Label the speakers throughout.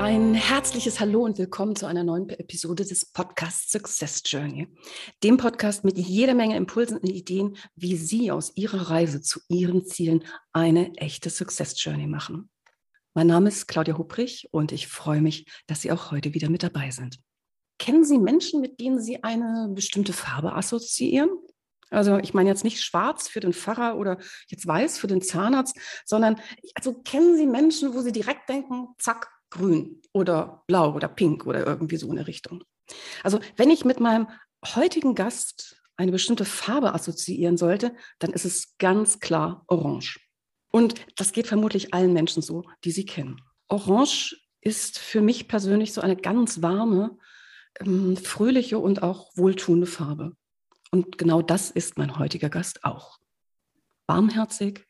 Speaker 1: Ein herzliches Hallo und willkommen zu einer neuen Episode des Podcasts Success Journey. Dem Podcast mit jeder Menge Impulsen und Ideen, wie Sie aus Ihrer Reise zu Ihren Zielen eine echte Success Journey machen. Mein Name ist Claudia Hubrich und ich freue mich, dass Sie auch heute wieder mit dabei sind. Kennen Sie Menschen, mit denen Sie eine bestimmte Farbe assoziieren? Also ich meine jetzt nicht schwarz für den Pfarrer oder jetzt weiß für den Zahnarzt, sondern also kennen Sie Menschen, wo Sie direkt denken, zack, grün oder blau oder pink oder irgendwie so in der Richtung. Also wenn ich mit meinem heutigen Gast eine bestimmte Farbe assoziieren sollte, dann ist es ganz klar orange. Und das geht vermutlich allen Menschen so, die sie kennen. Orange ist für mich persönlich so eine ganz warme, ähm, fröhliche und auch wohltuende Farbe. Und genau das ist mein heutiger Gast auch. Warmherzig,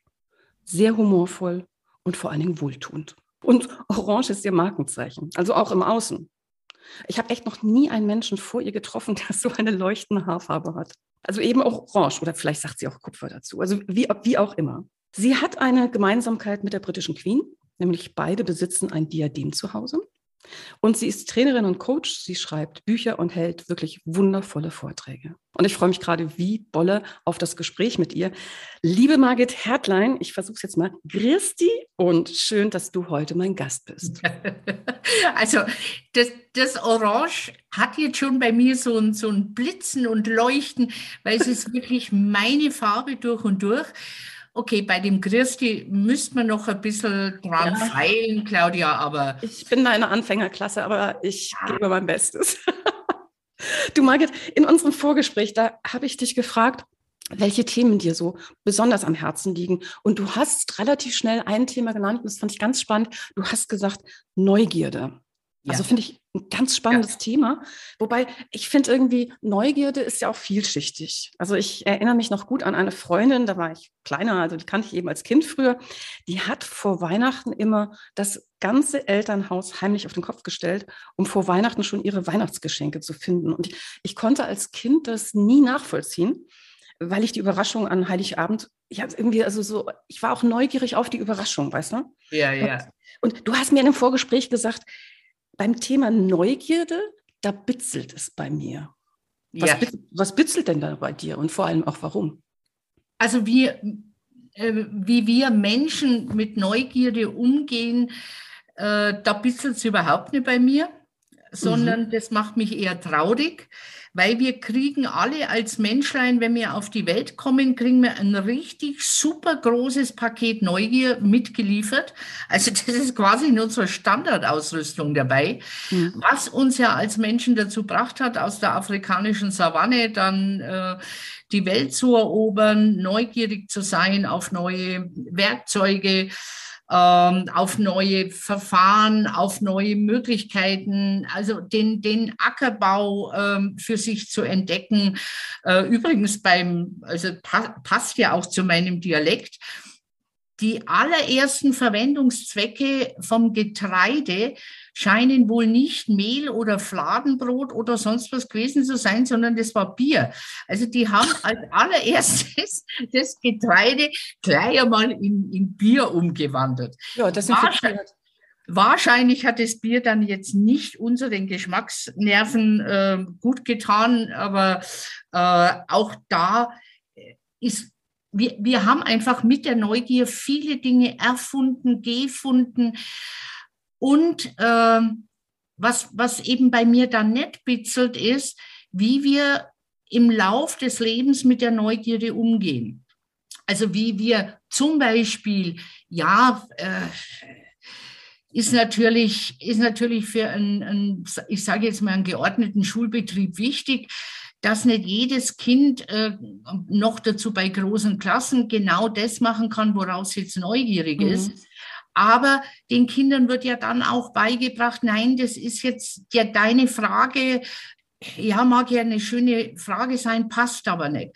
Speaker 1: sehr humorvoll und vor allen Dingen wohltuend. Und Orange ist ihr Markenzeichen, also auch im Außen. Ich habe echt noch nie einen Menschen vor ihr getroffen, der so eine leuchtende Haarfarbe hat. Also eben auch Orange oder vielleicht sagt sie auch Kupfer dazu. Also wie, wie auch immer. Sie hat eine Gemeinsamkeit mit der britischen Queen, nämlich beide besitzen ein Diadem zu Hause. Und sie ist Trainerin und Coach. Sie schreibt Bücher und hält wirklich wundervolle Vorträge. Und ich freue mich gerade wie Bolle auf das Gespräch mit ihr. Liebe Margit Hertlein, ich versuche es jetzt mal. Christi und schön, dass du heute mein Gast bist.
Speaker 2: Also das, das Orange hat jetzt schon bei mir so ein, so ein Blitzen und Leuchten, weil es ist wirklich meine Farbe durch und durch. Okay, bei dem Christi müsste man noch ein bisschen dran ja. feilen, Claudia, aber.
Speaker 1: Ich bin da in der Anfängerklasse, aber ich ja. gebe mein Bestes. du, Margit, in unserem Vorgespräch, da habe ich dich gefragt, welche Themen dir so besonders am Herzen liegen. Und du hast relativ schnell ein Thema genannt, und das fand ich ganz spannend. Du hast gesagt, Neugierde. Also finde ich ein ganz spannendes ja. Thema. Wobei ich finde irgendwie, Neugierde ist ja auch vielschichtig. Also ich erinnere mich noch gut an eine Freundin, da war ich kleiner, also die kannte ich eben als Kind früher. Die hat vor Weihnachten immer das ganze Elternhaus heimlich auf den Kopf gestellt, um vor Weihnachten schon ihre Weihnachtsgeschenke zu finden. Und ich, ich konnte als Kind das nie nachvollziehen weil ich die Überraschung an Heiligabend, ich habe irgendwie, also so, ich war auch neugierig auf die Überraschung, weißt du?
Speaker 2: Ja, ja.
Speaker 1: Und, und, du hast mir in einem Vorgespräch gesagt, beim Thema Neugierde, da bitzelt es bei mir. Was, ja. was bitzelt denn da bei dir und vor allem auch warum?
Speaker 2: Also wir, äh, wie wir Menschen mit Neugierde umgehen, äh, da bitzelt es überhaupt nicht bei mir, sondern mhm. das macht mich eher traurig weil wir kriegen alle als Menschlein, wenn wir auf die Welt kommen, kriegen wir ein richtig super großes Paket Neugier mitgeliefert. Also das ist quasi in unserer Standardausrüstung dabei, mhm. was uns ja als Menschen dazu gebracht hat, aus der afrikanischen Savanne dann äh, die Welt zu erobern, neugierig zu sein auf neue Werkzeuge, auf neue Verfahren, auf neue Möglichkeiten, also den, den Ackerbau ähm, für sich zu entdecken. Äh, übrigens beim, also pa passt ja auch zu meinem Dialekt, die allerersten Verwendungszwecke vom Getreide scheinen wohl nicht Mehl oder Fladenbrot oder sonst was gewesen zu sein, sondern das war Bier. Also die haben als allererstes das Getreide gleich einmal in, in Bier umgewandelt. Ja, das sind wahrscheinlich, wahrscheinlich hat das Bier dann jetzt nicht unseren Geschmacksnerven äh, gut getan, aber äh, auch da ist wir, wir haben einfach mit der Neugier viele Dinge erfunden, gefunden. Und äh, was, was eben bei mir dann nicht bitzelt, ist, wie wir im Lauf des Lebens mit der Neugierde umgehen. Also wie wir zum Beispiel, ja, äh, ist natürlich, ist natürlich für einen, einen ich sage jetzt mal, einen geordneten Schulbetrieb wichtig, dass nicht jedes Kind äh, noch dazu bei großen Klassen genau das machen kann, woraus es jetzt neugierig mhm. ist. Aber den Kindern wird ja dann auch beigebracht, nein, das ist jetzt ja deine Frage, ja, mag ja eine schöne Frage sein, passt aber nicht.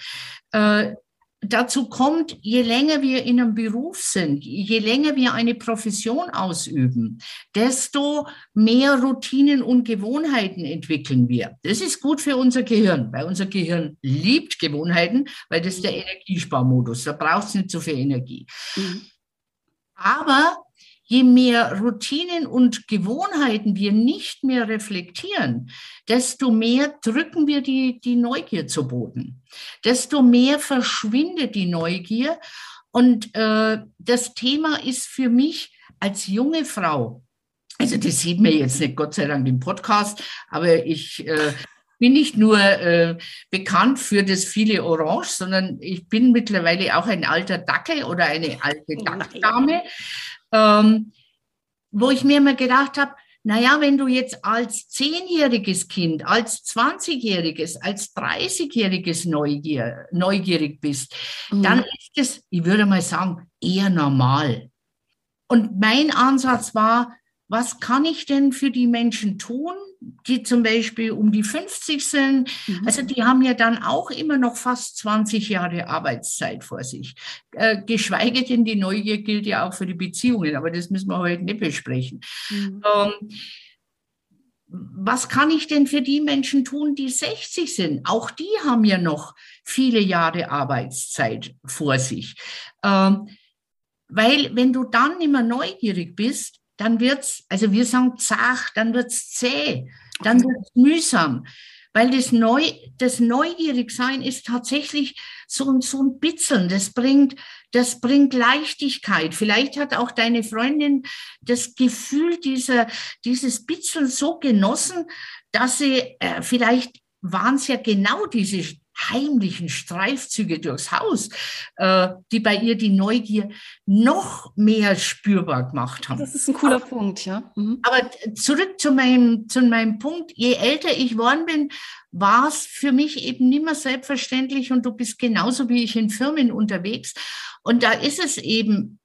Speaker 2: Äh, dazu kommt, je länger wir in einem Beruf sind, je länger wir eine Profession ausüben, desto mehr Routinen und Gewohnheiten entwickeln wir. Das ist gut für unser Gehirn, weil unser Gehirn liebt Gewohnheiten, weil das ist der Energiesparmodus. Da braucht es nicht so viel Energie. Mhm. Aber je mehr Routinen und Gewohnheiten wir nicht mehr reflektieren, desto mehr drücken wir die, die Neugier zu Boden. Desto mehr verschwindet die Neugier. Und äh, das Thema ist für mich als junge Frau, also das sieht man jetzt nicht, Gott sei Dank im Podcast, aber ich äh, bin nicht nur äh, bekannt für das viele Orange, sondern ich bin mittlerweile auch ein alter Dackel oder eine alte Dackdame ähm, wo ich mir immer gedacht habe, naja, wenn du jetzt als zehnjähriges Kind, als 20-jähriges, als 30-jähriges Neugier, neugierig bist, mhm. dann ist es, ich würde mal sagen, eher normal. Und mein Ansatz war, was kann ich denn für die Menschen tun, die zum Beispiel um die 50 sind? Mhm. Also die haben ja dann auch immer noch fast 20 Jahre Arbeitszeit vor sich. Äh, geschweige denn, die Neugier gilt ja auch für die Beziehungen, aber das müssen wir heute nicht besprechen. Mhm. Ähm, was kann ich denn für die Menschen tun, die 60 sind? Auch die haben ja noch viele Jahre Arbeitszeit vor sich. Ähm, weil wenn du dann immer neugierig bist, dann wird's, also wir sagen zach, dann wird's zäh, dann wird's mühsam. Weil das, Neu, das Neugierigsein ist tatsächlich so, so ein Bitzeln. Das bringt, das bringt Leichtigkeit. Vielleicht hat auch deine Freundin das Gefühl dieser, dieses Bitzeln so genossen, dass sie, äh, vielleicht waren es ja genau diese heimlichen Streifzüge durchs Haus, äh, die bei ihr die Neugier noch mehr spürbar gemacht haben.
Speaker 1: Das ist ein cooler aber, Punkt, ja.
Speaker 2: Mhm. Aber zurück zu meinem, zu meinem Punkt, je älter ich geworden bin, war es für mich eben nicht mehr selbstverständlich und du bist genauso wie ich in Firmen unterwegs. Und da ist es eben,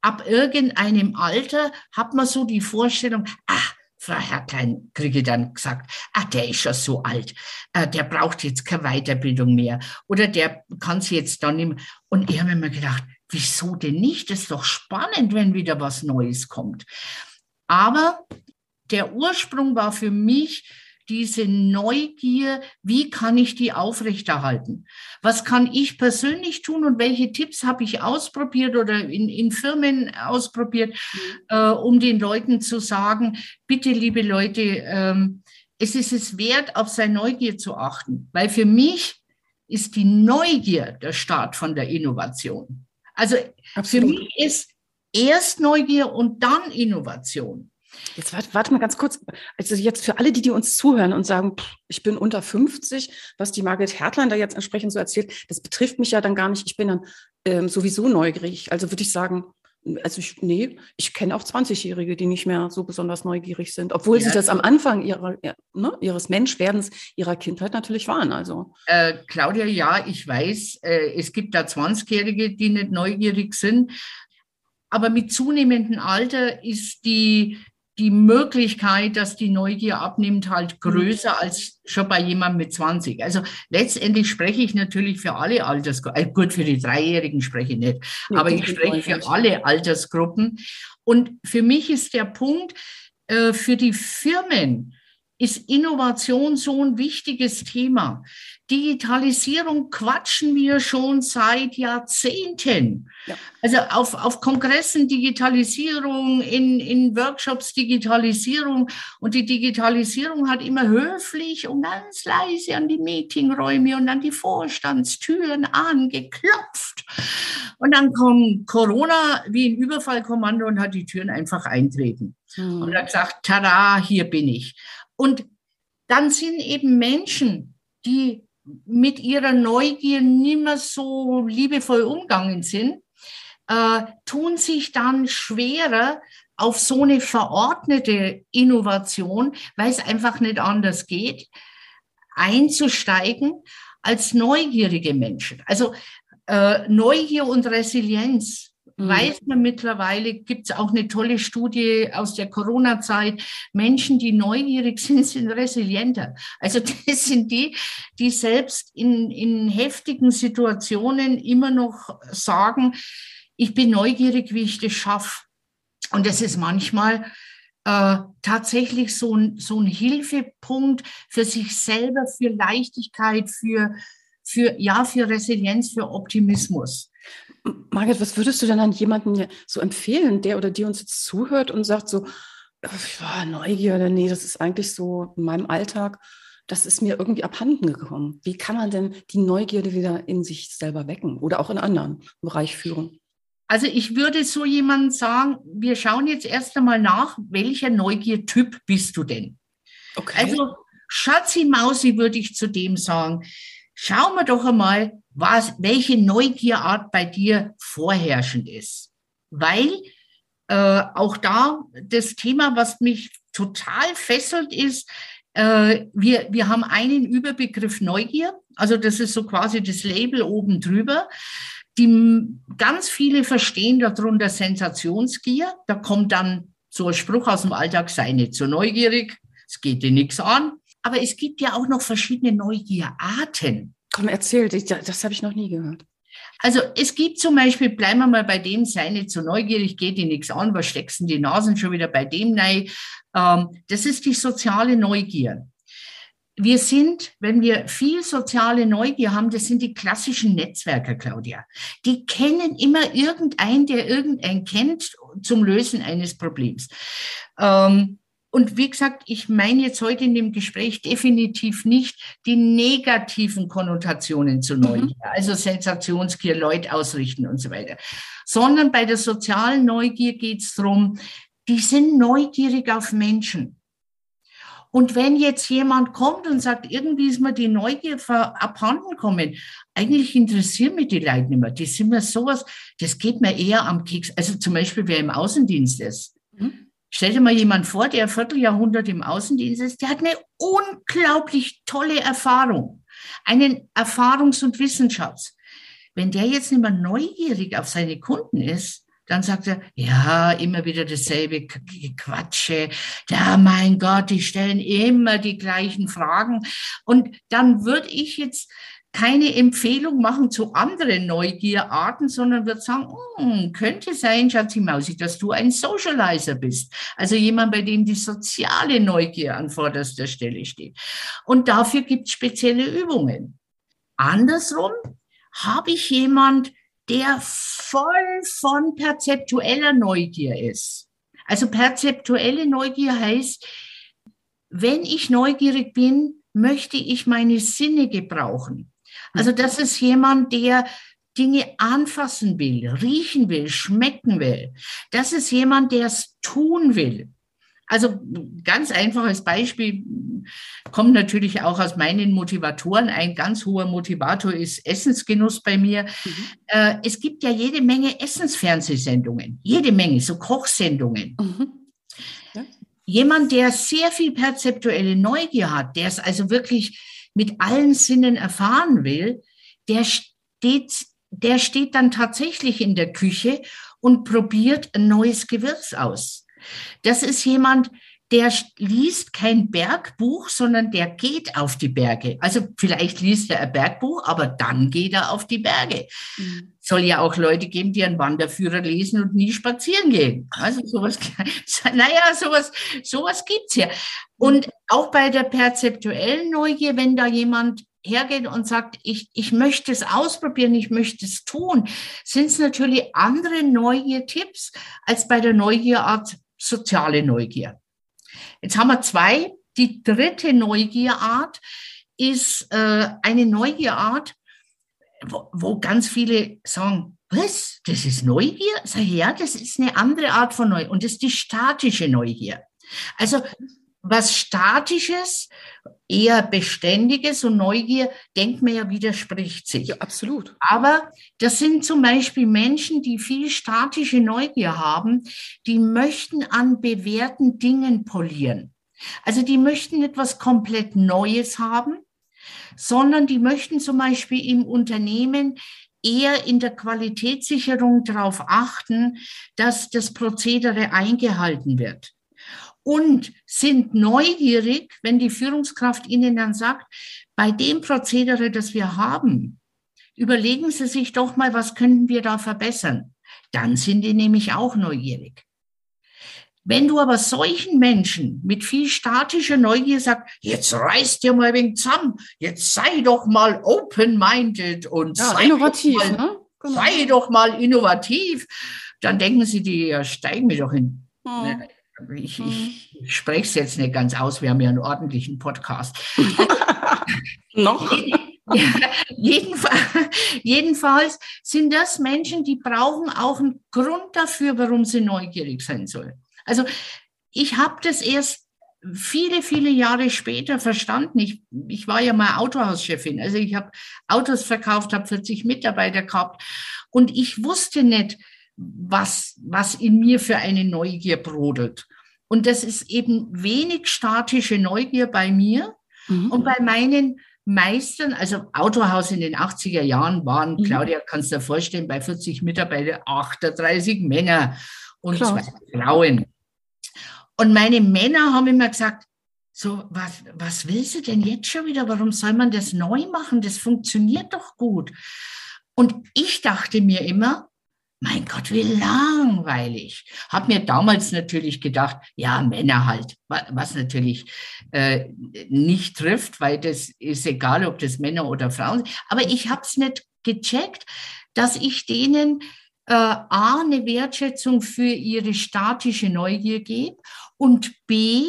Speaker 2: ab irgendeinem Alter hat man so die Vorstellung, ach, Frau Herrklein, kriege dann gesagt, ah, der ist schon so alt, äh, der braucht jetzt keine Weiterbildung mehr oder der kann es jetzt dann mehr. Und ich habe mir gedacht, wieso denn nicht? Das ist doch spannend, wenn wieder was Neues kommt. Aber der Ursprung war für mich, diese Neugier, wie kann ich die aufrechterhalten? Was kann ich persönlich tun und welche Tipps habe ich ausprobiert oder in, in Firmen ausprobiert, mhm. äh, um den Leuten zu sagen, bitte, liebe Leute, ähm, es ist es wert, auf seine Neugier zu achten, weil für mich ist die Neugier der Start von der Innovation. Also Absolut. für mich ist erst Neugier und dann Innovation.
Speaker 1: Jetzt warte, warte, mal ganz kurz. Also jetzt für alle, die, die uns zuhören und sagen, pff, ich bin unter 50, was die Margret Hertlein da jetzt entsprechend so erzählt, das betrifft mich ja dann gar nicht. Ich bin dann ähm, sowieso neugierig. Also würde ich sagen, also ich, nee, ich kenne auch 20-Jährige, die nicht mehr so besonders neugierig sind, obwohl ja, sie das am Anfang ihrer, ne, ihres Menschwerdens, ihrer Kindheit natürlich waren. Also.
Speaker 2: Äh, Claudia, ja, ich weiß, äh, es gibt da 20-Jährige, die nicht neugierig sind. Aber mit zunehmendem Alter ist die, die Möglichkeit, dass die Neugier abnimmt, halt mhm. größer als schon bei jemandem mit 20. Also letztendlich spreche ich natürlich für alle Altersgruppen. Äh, gut, für die Dreijährigen spreche ich nicht, ja, aber ich spreche für alle Altersgruppen. Und für mich ist der Punkt, äh, für die Firmen ist Innovation so ein wichtiges Thema. Digitalisierung quatschen wir schon seit Jahrzehnten. Ja. Also auf, auf Kongressen Digitalisierung, in, in Workshops Digitalisierung. Und die Digitalisierung hat immer höflich und ganz leise an die Meetingräume und an die Vorstandstüren angeklopft. Und dann kommt Corona wie ein Überfallkommando und hat die Türen einfach eintreten. Hm. Und hat gesagt, tada, hier bin ich. Und dann sind eben Menschen, die mit ihrer Neugier nicht mehr so liebevoll umgangen sind, äh, tun sich dann schwerer auf so eine verordnete Innovation, weil es einfach nicht anders geht, einzusteigen als neugierige Menschen. Also äh, Neugier und Resilienz mhm. weiß man mittlerweile, gibt es auch eine tolle Studie aus der Corona-Zeit, Menschen, die neugierig sind, sind resilienter. Also das sind die, die selbst in, in heftigen Situationen immer noch sagen, ich bin neugierig, wie ich das schaffe. Und das ist manchmal äh, tatsächlich so ein, so ein Hilfepunkt für sich selber, für Leichtigkeit, für, für, ja, für Resilienz, für Optimismus.
Speaker 1: Margit, was würdest du denn an jemanden so empfehlen, der oder die uns jetzt zuhört und sagt so, ja, Neugierde, nee, das ist eigentlich so in meinem Alltag, das ist mir irgendwie abhanden gekommen. Wie kann man denn die Neugierde wieder in sich selber wecken oder auch in anderen Bereich führen?
Speaker 2: Also ich würde so jemandem sagen, wir schauen jetzt erst einmal nach, welcher Neugiertyp bist du denn? Okay. Also Schatzi Mausi würde ich zu dem sagen, schauen wir doch einmal, was, welche Neugierart bei dir vorherrschend ist. Weil äh, auch da das Thema, was mich total fesselt, ist, äh, wir, wir haben einen Überbegriff Neugier, also das ist so quasi das Label oben drüber. Die ganz viele verstehen darunter Sensationsgier. Da kommt dann so ein Spruch aus dem Alltag, sei nicht so neugierig, es geht dir nichts an. Aber es gibt ja auch noch verschiedene Neugierarten.
Speaker 1: Komm, erzähl, das habe ich noch nie gehört.
Speaker 2: Also es gibt zum Beispiel, bleiben wir mal bei dem, sei nicht so neugierig, geht dir nichts an, was steckst denn die Nasen schon wieder bei dem rein? Ähm, das ist die soziale Neugier wir sind, wenn wir viel soziale Neugier haben, das sind die klassischen Netzwerker, Claudia. Die kennen immer irgendeinen, der irgendeinen kennt zum Lösen eines Problems. Ähm, und wie gesagt, ich meine jetzt heute in dem Gespräch definitiv nicht die negativen Konnotationen zu Neugier, mhm. also Sensationsgier, Leute ausrichten und so weiter, sondern bei der sozialen Neugier geht es darum, die sind neugierig auf Menschen. Und wenn jetzt jemand kommt und sagt, irgendwie ist mir die Neugier abhanden kommen, eigentlich interessieren mich die Leute nicht mehr. Die sind mir sowas, das geht mir eher am Keks. Also zum Beispiel, wer im Außendienst ist. Mhm. Stell dir mal jemand vor, der ein Vierteljahrhundert im Außendienst ist, der hat eine unglaublich tolle Erfahrung, einen Erfahrungs- und Wissensschatz. Wenn der jetzt nicht mehr neugierig auf seine Kunden ist, dann sagt er, ja, immer wieder dasselbe Quatsche. Ja, mein Gott, die stellen immer die gleichen Fragen. Und dann würde ich jetzt keine Empfehlung machen zu anderen Neugierarten, sondern würde sagen, hm, könnte sein, Schatzi Mausi, dass du ein Socializer bist. Also jemand, bei dem die soziale Neugier an vorderster Stelle steht. Und dafür gibt es spezielle Übungen. Andersrum habe ich jemand, der voll von perzeptueller Neugier ist. Also perzeptuelle Neugier heißt, wenn ich neugierig bin, möchte ich meine Sinne gebrauchen. Also das ist jemand, der Dinge anfassen will, riechen will, schmecken will. Das ist jemand, der es tun will. Also ganz einfaches Beispiel kommt natürlich auch aus meinen Motivatoren. Ein ganz hoher Motivator ist Essensgenuss bei mir. Mhm. Äh, es gibt ja jede Menge Essensfernsehsendungen, jede Menge, so Kochsendungen. Mhm. Ja. Jemand, der sehr viel perzeptuelle Neugier hat, der es also wirklich mit allen Sinnen erfahren will, der steht, der steht dann tatsächlich in der Küche und probiert ein neues Gewürz aus. Das ist jemand, der liest kein Bergbuch, sondern der geht auf die Berge. Also vielleicht liest er ein Bergbuch, aber dann geht er auf die Berge. Mhm. Soll ja auch Leute geben, die einen Wanderführer lesen und nie spazieren gehen. Also sowas, naja, sowas, sowas gibt's ja. Und auch bei der perzeptuellen Neugier, wenn da jemand hergeht und sagt, ich, ich möchte es ausprobieren, ich möchte es tun, sind es natürlich andere Neugier-Tipps als bei der Neugierart soziale Neugier. Jetzt haben wir zwei. Die dritte Neugierart ist äh, eine Neugierart, wo, wo ganz viele sagen, was, das ist Neugier? Sag ich, ja, das ist eine andere Art von Neugier und das ist die statische Neugier. Also was Statisches, eher Beständiges und Neugier, denkt man ja, widerspricht sich. Ja,
Speaker 1: absolut.
Speaker 2: Aber das sind zum Beispiel Menschen, die viel statische Neugier haben, die möchten an bewährten Dingen polieren. Also die möchten etwas komplett Neues haben, sondern die möchten zum Beispiel im Unternehmen eher in der Qualitätssicherung darauf achten, dass das Prozedere eingehalten wird. Und sind neugierig, wenn die Führungskraft Ihnen dann sagt, bei dem Prozedere, das wir haben, überlegen Sie sich doch mal, was könnten wir da verbessern. Dann sind die nämlich auch neugierig. Wenn du aber solchen Menschen mit viel statischer Neugier sagst, jetzt reißt dir mal wegen zusammen, jetzt sei doch mal open-minded und
Speaker 1: ja,
Speaker 2: sei,
Speaker 1: innovativ,
Speaker 2: doch mal,
Speaker 1: ne? genau.
Speaker 2: sei doch mal innovativ, dann denken sie, die ja, steigen wir doch hin.
Speaker 1: Hm.
Speaker 2: Ich, ich, ich spreche es jetzt nicht ganz aus, wir haben ja einen ordentlichen Podcast.
Speaker 1: Noch?
Speaker 2: jedenfalls, jedenfalls sind das Menschen, die brauchen auch einen Grund dafür, warum sie neugierig sein sollen. Also ich habe das erst viele, viele Jahre später verstanden. Ich, ich war ja mal Autohauschefin. Also ich habe Autos verkauft, habe 40 Mitarbeiter gehabt und ich wusste nicht, was, was in mir für eine Neugier brodelt. Und das ist eben wenig statische Neugier bei mir mhm. und bei meinen Meistern, also Autohaus in den 80er Jahren waren, mhm. Claudia, kannst du dir vorstellen, bei 40 Mitarbeitern 38 Männer und Klar. zwei Frauen. Und meine Männer haben immer gesagt, so, was, was willst du denn jetzt schon wieder? Warum soll man das neu machen? Das funktioniert doch gut. Und ich dachte mir immer, mein Gott, wie langweilig. Hab mir damals natürlich gedacht, ja, Männer halt, was natürlich äh, nicht trifft, weil das ist egal, ob das Männer oder Frauen sind. Aber ich habe es nicht gecheckt, dass ich denen äh, A, eine Wertschätzung für ihre statische Neugier gebe und B,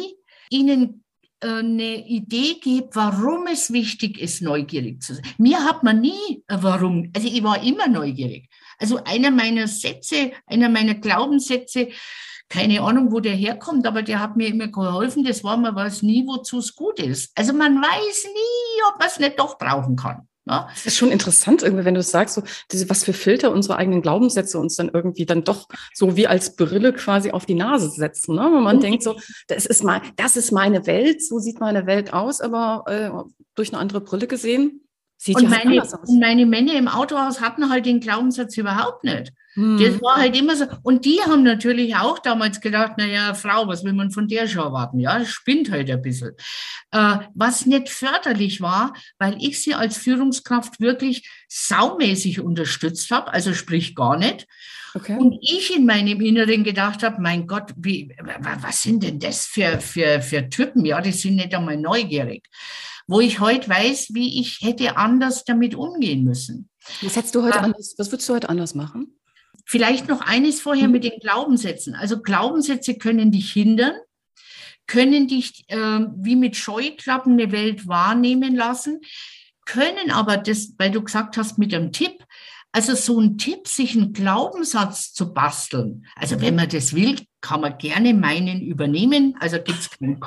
Speaker 2: ihnen äh, eine Idee gebe, warum es wichtig ist, neugierig zu sein. Mir hat man nie, äh, warum, also ich war immer neugierig. Also einer meiner Sätze, einer meiner Glaubenssätze, keine Ahnung, wo der herkommt, aber der hat mir immer geholfen. Das war, man weiß nie, wozu es gut ist. Also man weiß nie, ob man es nicht doch brauchen kann. Ja?
Speaker 1: Das ist schon interessant, irgendwie, wenn du sagst, so, diese, was für Filter unsere eigenen Glaubenssätze uns dann irgendwie dann doch so wie als Brille quasi auf die Nase setzen. Ne? Wenn man mhm. denkt, so, das ist, mein, das ist meine Welt, so sieht meine Welt aus, aber äh, durch eine andere Brille gesehen Sieht
Speaker 2: und, ja meine, und meine Männer im Autohaus hatten halt den Glaubenssatz überhaupt nicht. Hm. Das war halt immer so. Und die haben natürlich auch damals gedacht, naja, Frau, was will man von der schon erwarten? Ja, das spinnt halt ein bisschen. Äh, was nicht förderlich war, weil ich sie als Führungskraft wirklich saumäßig unterstützt habe, also sprich gar nicht. Okay. Und ich in meinem Inneren gedacht habe, mein Gott, wie, was sind denn das für, für, für Typen? Ja, die sind nicht einmal neugierig wo ich heute weiß, wie ich hätte anders damit umgehen müssen.
Speaker 1: Was hättest du heute anders, was würdest du heute anders machen?
Speaker 2: Vielleicht noch eines vorher mhm. mit den Glaubenssätzen. Also Glaubenssätze können dich hindern, können dich äh, wie mit Scheuklappen eine Welt wahrnehmen lassen, können aber das, weil du gesagt hast mit einem Tipp, also so ein Tipp, sich einen Glaubenssatz zu basteln. Also wenn man das will, kann man gerne meinen übernehmen. Also gibt es kein,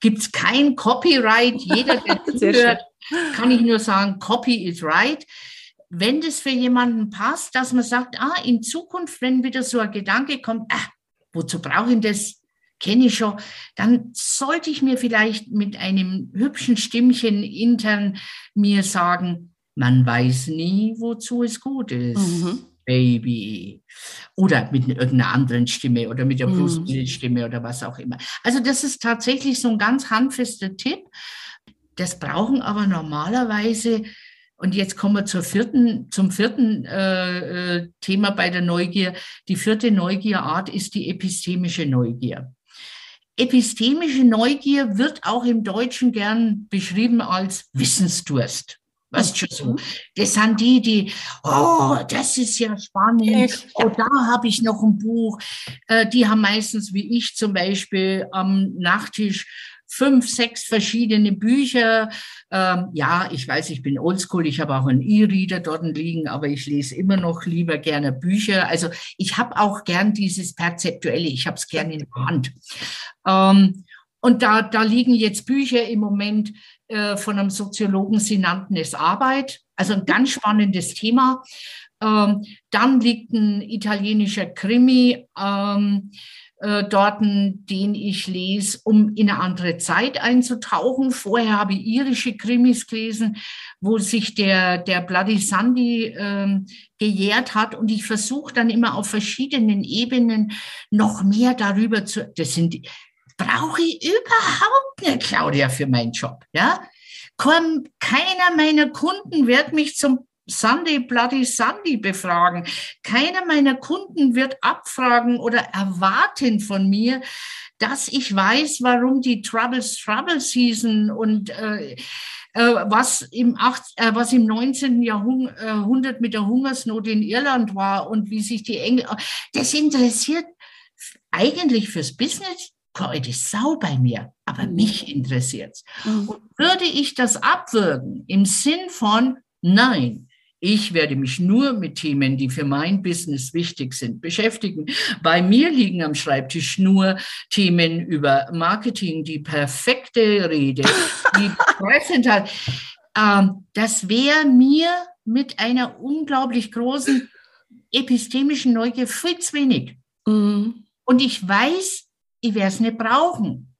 Speaker 2: gibt's kein Copyright. Jeder, der zuhört, kann ich nur sagen, Copy is right. Wenn das für jemanden passt, dass man sagt, ah, in Zukunft, wenn wieder so ein Gedanke kommt, ah, wozu brauche ich das? Kenne ich schon, dann sollte ich mir vielleicht mit einem hübschen Stimmchen intern mir sagen, man weiß nie, wozu es gut ist. Mhm. Baby. Oder mit irgendeiner anderen Stimme oder mit der Bruce mhm. Oder was auch immer. Also das ist tatsächlich so ein ganz handfester Tipp. Das brauchen aber normalerweise und jetzt kommen wir zur vierten, zum vierten äh, äh, Thema bei der Neugier. Die vierte Neugierart ist die epistemische Neugier. Epistemische Neugier wird auch im Deutschen gern beschrieben als Wissensdurst. Weißt du so? Das sind die, die, oh, das ist ja spannend. Oh, da habe ich noch ein Buch. Äh, die haben meistens, wie ich zum Beispiel, am Nachttisch fünf, sechs verschiedene Bücher. Ähm, ja, ich weiß, ich bin oldschool, ich habe auch einen E-Reader dort liegen, aber ich lese immer noch lieber gerne Bücher. Also ich habe auch gern dieses Perzeptuelle, ich habe es gern in der Hand. Ähm, und da, da liegen jetzt Bücher im Moment äh, von einem Soziologen, sie nannten es Arbeit. Also ein ganz spannendes Thema. Ähm, dann liegt ein italienischer Krimi. Ähm, äh, dort, den ich lese, um in eine andere Zeit einzutauchen. Vorher habe ich irische Krimis gelesen, wo sich der, der Bloody Sunday ähm, gejährt hat. Und ich versuche dann immer auf verschiedenen Ebenen noch mehr darüber zu. Das sind brauche ich überhaupt nicht, Claudia, für meinen Job. Ja, keiner meiner Kunden wird mich zum Sunday Bloody Sunday befragen. Keiner meiner Kunden wird abfragen oder erwarten von mir, dass ich weiß, warum die Troubles Trouble Season und äh, äh, was, im acht, äh, was im 19. Jahrhundert mit der Hungersnot in Irland war und wie sich die Engel, das interessiert eigentlich fürs Business keine Sau bei mir, aber mhm. mich interessiert's. Mhm. Und würde ich das abwürgen im Sinn von, nein, ich werde mich nur mit Themen, die für mein Business wichtig sind, beschäftigen. Bei mir liegen am Schreibtisch nur Themen über Marketing, die perfekte Rede, die Präsentation. Ähm, das wäre mir mit einer unglaublich großen epistemischen Neugier viel zu wenig. Mhm. Und ich weiß, ich werde es nicht brauchen.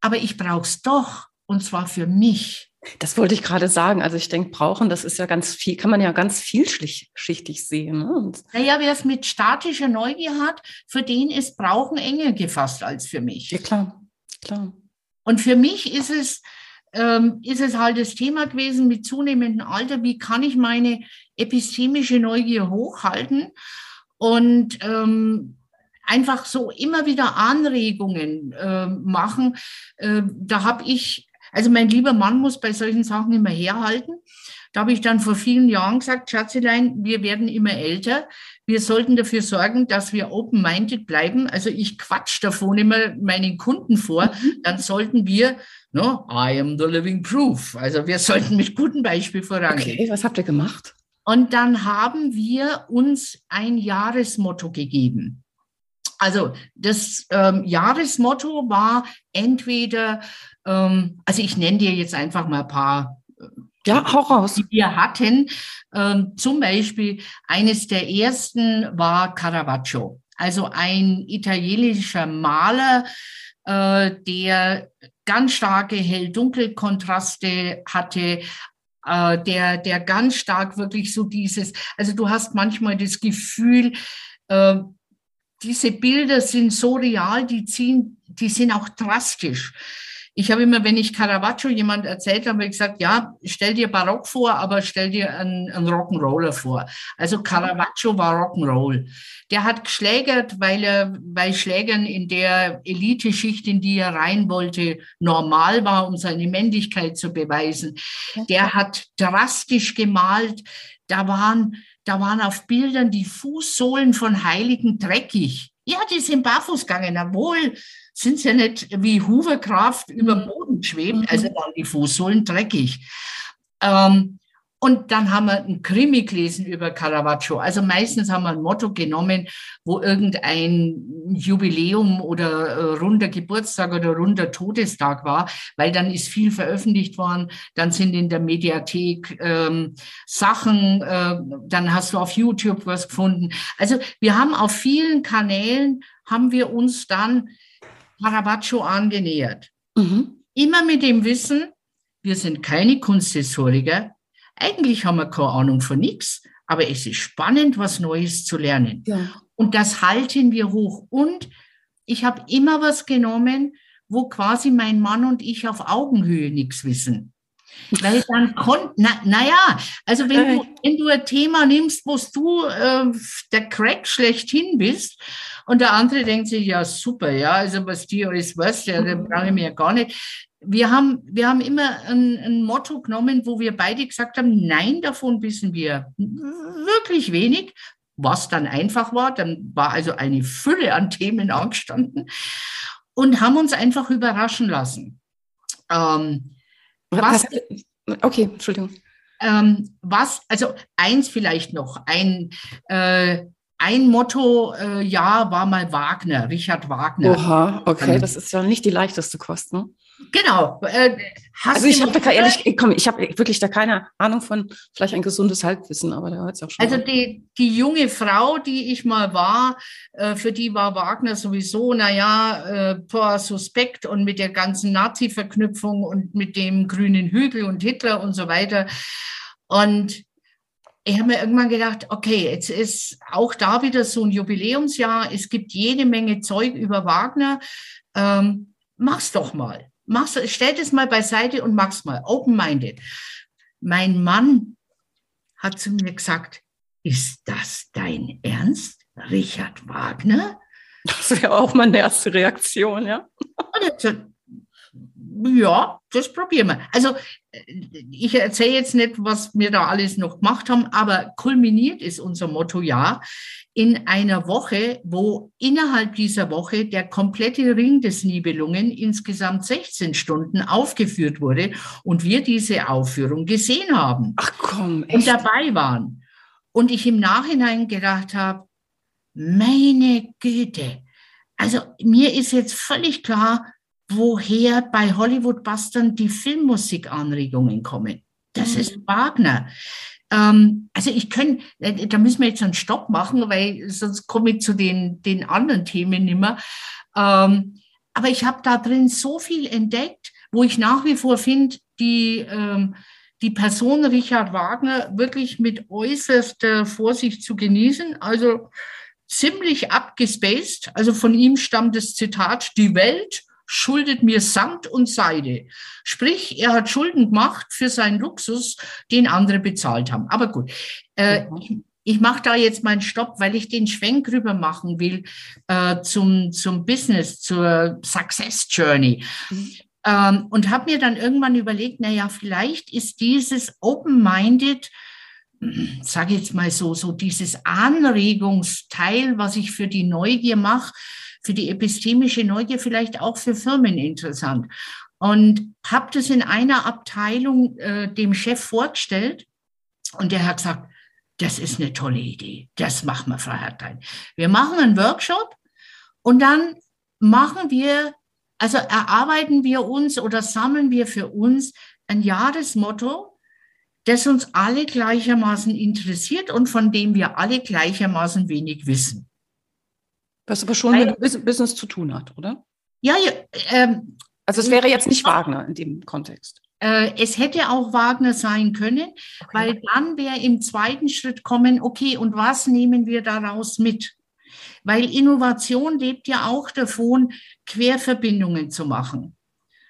Speaker 2: Aber ich brauche es doch. Und zwar für mich.
Speaker 1: Das wollte ich gerade sagen. Also ich denke, brauchen, das ist ja ganz viel, kann man ja ganz vielschichtig sehen. Ne?
Speaker 2: Naja, wer es mit statischer Neugier hat, für den ist Brauchen enger gefasst als für mich.
Speaker 1: Ja, klar, klar.
Speaker 2: Und für mich ist es, ähm, ist es halt das Thema gewesen mit zunehmendem Alter, wie kann ich meine epistemische Neugier hochhalten und ähm, einfach so immer wieder Anregungen äh, machen. Äh, da habe ich also mein lieber Mann muss bei solchen Sachen immer herhalten. Da habe ich dann vor vielen Jahren gesagt, Schatzelein, wir werden immer älter. Wir sollten dafür sorgen, dass wir open-minded bleiben. Also ich quatsch davon immer meinen Kunden vor. Mhm. Dann sollten wir, no, I am the living proof. Also wir sollten mit gutem Beispiel vorangehen.
Speaker 1: Okay, was habt ihr gemacht?
Speaker 2: Und dann haben wir uns ein Jahresmotto gegeben. Also das ähm, Jahresmotto war entweder ähm, also ich nenne dir jetzt einfach mal ein paar.
Speaker 1: Äh, ja, hau raus.
Speaker 2: Die wir hatten. Ähm, zum Beispiel eines der ersten war Caravaggio. Also ein italienischer Maler, äh, der ganz starke Hell-Dunkel-Kontraste hatte, äh, der, der ganz stark wirklich so dieses, also du hast manchmal das Gefühl, äh, diese Bilder sind so real, die ziehen, die sind auch drastisch. Ich habe immer, wenn ich Caravaggio jemand erzählt habe, ich gesagt, ja, stell dir Barock vor, aber stell dir einen, einen Rock'n'Roller vor. Also Caravaggio war Rock'n'Roll. Der hat geschlägert, weil er, weil Schlägern in der Eliteschicht, in die er rein wollte, normal war, um seine Männlichkeit zu beweisen. Der hat drastisch gemalt. Da waren, da waren auf Bildern die Fußsohlen von Heiligen dreckig. Ja, die sind barfuß gegangen, obwohl sind sie ja nicht wie Hoverkraft über Boden schweben, also waren die Fußsohlen dreckig. Ähm, und dann haben wir ein Krimi gelesen über Caravaggio. Also meistens haben wir ein Motto genommen, wo irgendein Jubiläum oder äh, runder Geburtstag oder runder Todestag war, weil dann ist viel veröffentlicht worden. Dann sind in der Mediathek ähm, Sachen, äh, dann hast du auf YouTube was gefunden. Also wir haben auf vielen Kanälen, haben wir uns dann Caravaggio angenähert. Mhm. Immer mit dem Wissen, wir sind keine Kunsthistoriker. Eigentlich haben wir keine Ahnung von nichts, aber es ist spannend, was Neues zu lernen. Ja. Und das halten wir hoch. Und ich habe immer was genommen, wo quasi mein Mann und ich auf Augenhöhe nichts wissen. Weil dann konnte, na, naja, also wenn du, wenn du ein Thema nimmst, wo du äh, der Crack schlechthin bist und der andere denkt sich, ja super, ja, also was die alles weißt, ja, dann brauche ich mir ja gar nicht. Wir haben, wir haben immer ein, ein Motto genommen, wo wir beide gesagt haben, nein, davon wissen wir wirklich wenig, was dann einfach war. Dann war also eine Fülle an Themen angestanden und haben uns einfach überraschen lassen. Ähm,
Speaker 1: was, okay, Entschuldigung.
Speaker 2: Ähm, was, also eins vielleicht noch, ein, äh, ein Motto, äh, ja, war mal Wagner, Richard Wagner.
Speaker 1: Oha, okay, ähm, das ist ja nicht die leichteste Kost, ne?
Speaker 2: Genau. Äh,
Speaker 1: also ich habe da ehrlich, komm, ich habe wirklich da keine Ahnung von, vielleicht ein gesundes Halbwissen, aber da hört es auch schon.
Speaker 2: Also die, die junge Frau, die ich mal war, äh, für die war Wagner sowieso, naja, äh, suspekt und mit der ganzen Nazi-Verknüpfung und mit dem grünen Hügel und Hitler und so weiter. Und ich habe mir irgendwann gedacht, okay, jetzt ist auch da wieder so ein Jubiläumsjahr. Es gibt jede Menge Zeug über Wagner. Ähm, mach's doch mal. Mach's, stell das mal beiseite und mach's mal. Open-minded. Mein Mann hat zu mir gesagt, ist das dein Ernst, Richard Wagner?
Speaker 1: Das wäre auch meine erste Reaktion, ja.
Speaker 2: Ja, das probieren wir. Also ich erzähle jetzt nicht, was wir da alles noch gemacht haben, aber kulminiert ist unser Motto ja in einer Woche, wo innerhalb dieser Woche der komplette Ring des Nibelungen insgesamt 16 Stunden aufgeführt wurde und wir diese Aufführung gesehen haben.
Speaker 1: Ach komm,
Speaker 2: echt? und dabei waren. Und ich im Nachhinein gedacht habe, meine Güte, also mir ist jetzt völlig klar, woher bei Hollywood-Bustern die Filmmusikanregungen kommen. Das mhm. ist Wagner. Ähm, also ich kann, äh, da müssen wir jetzt einen Stopp machen, weil sonst komme ich zu den, den anderen Themen nimmer. Ähm, aber ich habe da drin so viel entdeckt, wo ich nach wie vor finde, die, ähm, die Person Richard Wagner wirklich mit äußerster Vorsicht zu genießen. Also ziemlich abgespaced. Also von ihm stammt das Zitat, die Welt schuldet mir Samt und Seide. Sprich, er hat Schulden gemacht für seinen Luxus, den andere bezahlt haben. Aber gut, äh, mhm. ich, ich mache da jetzt meinen Stopp, weil ich den Schwenk rüber machen will äh, zum, zum Business, zur Success Journey. Mhm. Ähm, und habe mir dann irgendwann überlegt, naja, vielleicht ist dieses Open-Minded, sage jetzt mal so, so dieses Anregungsteil, was ich für die Neugier mache, für die epistemische Neugier vielleicht auch für Firmen interessant. Und habe das in einer Abteilung äh, dem Chef vorgestellt und der hat gesagt, das ist eine tolle Idee, das machen wir, Frau Hertlein. Wir machen einen Workshop und dann machen wir, also erarbeiten wir uns oder sammeln wir für uns ein Jahresmotto, das uns alle gleichermaßen interessiert und von dem wir alle gleichermaßen wenig wissen.
Speaker 1: Was aber schon Weil, mit Business zu tun hat, oder?
Speaker 2: Ja, ja. Ähm,
Speaker 1: also es wäre jetzt nicht Wagner in dem Kontext.
Speaker 2: Äh, es hätte auch Wagner sein können, okay. weil dann wäre im zweiten Schritt kommen, okay, und was nehmen wir daraus mit? Weil Innovation lebt ja auch davon, Querverbindungen zu machen.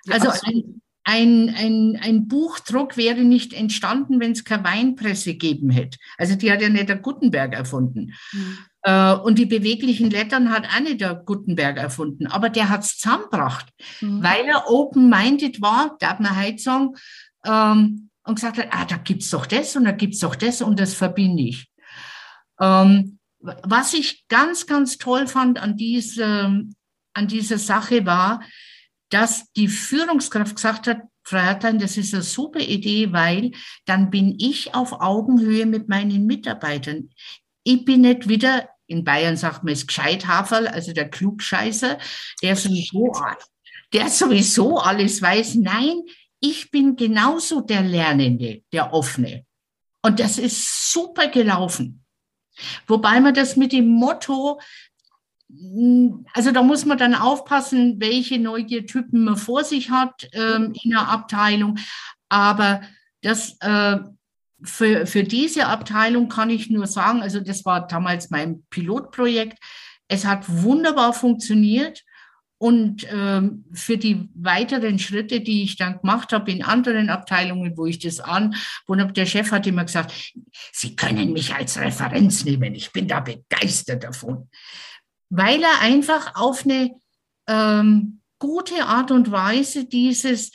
Speaker 2: Ja, also ein, ein, ein, ein, Buchdruck wäre nicht entstanden, wenn es keine Weinpresse gegeben hätte. Also die hat ja nicht der Gutenberg erfunden. Mhm. Äh, und die beweglichen Lettern hat auch nicht der Gutenberg erfunden, aber der hat es zusammengebracht, mhm. weil er open-minded war, darf man heute sagen, ähm, und gesagt hat, ah, da gibt es doch das und da gibt es doch das und das verbinde ich. Ähm, was ich ganz, ganz toll fand an, diese, an dieser Sache war, dass die Führungskraft gesagt hat, Frau Hertlein, das ist eine super Idee, weil dann bin ich auf Augenhöhe mit meinen Mitarbeitern ich bin nicht wieder, in Bayern sagt man es Gescheithaferl, also der Klugscheißer, der sowieso, der sowieso alles weiß. Nein, ich bin genauso der Lernende, der Offene. Und das ist super gelaufen. Wobei man das mit dem Motto, hm, also da muss man dann aufpassen, welche Neugiertypen man vor sich hat ähm, in der Abteilung. Aber das äh, für, für diese Abteilung kann ich nur sagen, also das war damals mein Pilotprojekt. Es hat wunderbar funktioniert. Und ähm, für die weiteren Schritte, die ich dann gemacht habe in anderen Abteilungen, wo ich das an, wo der Chef hat immer gesagt, Sie können mich als Referenz nehmen. Ich bin da begeistert davon. Weil er einfach auf eine ähm, gute Art und Weise dieses,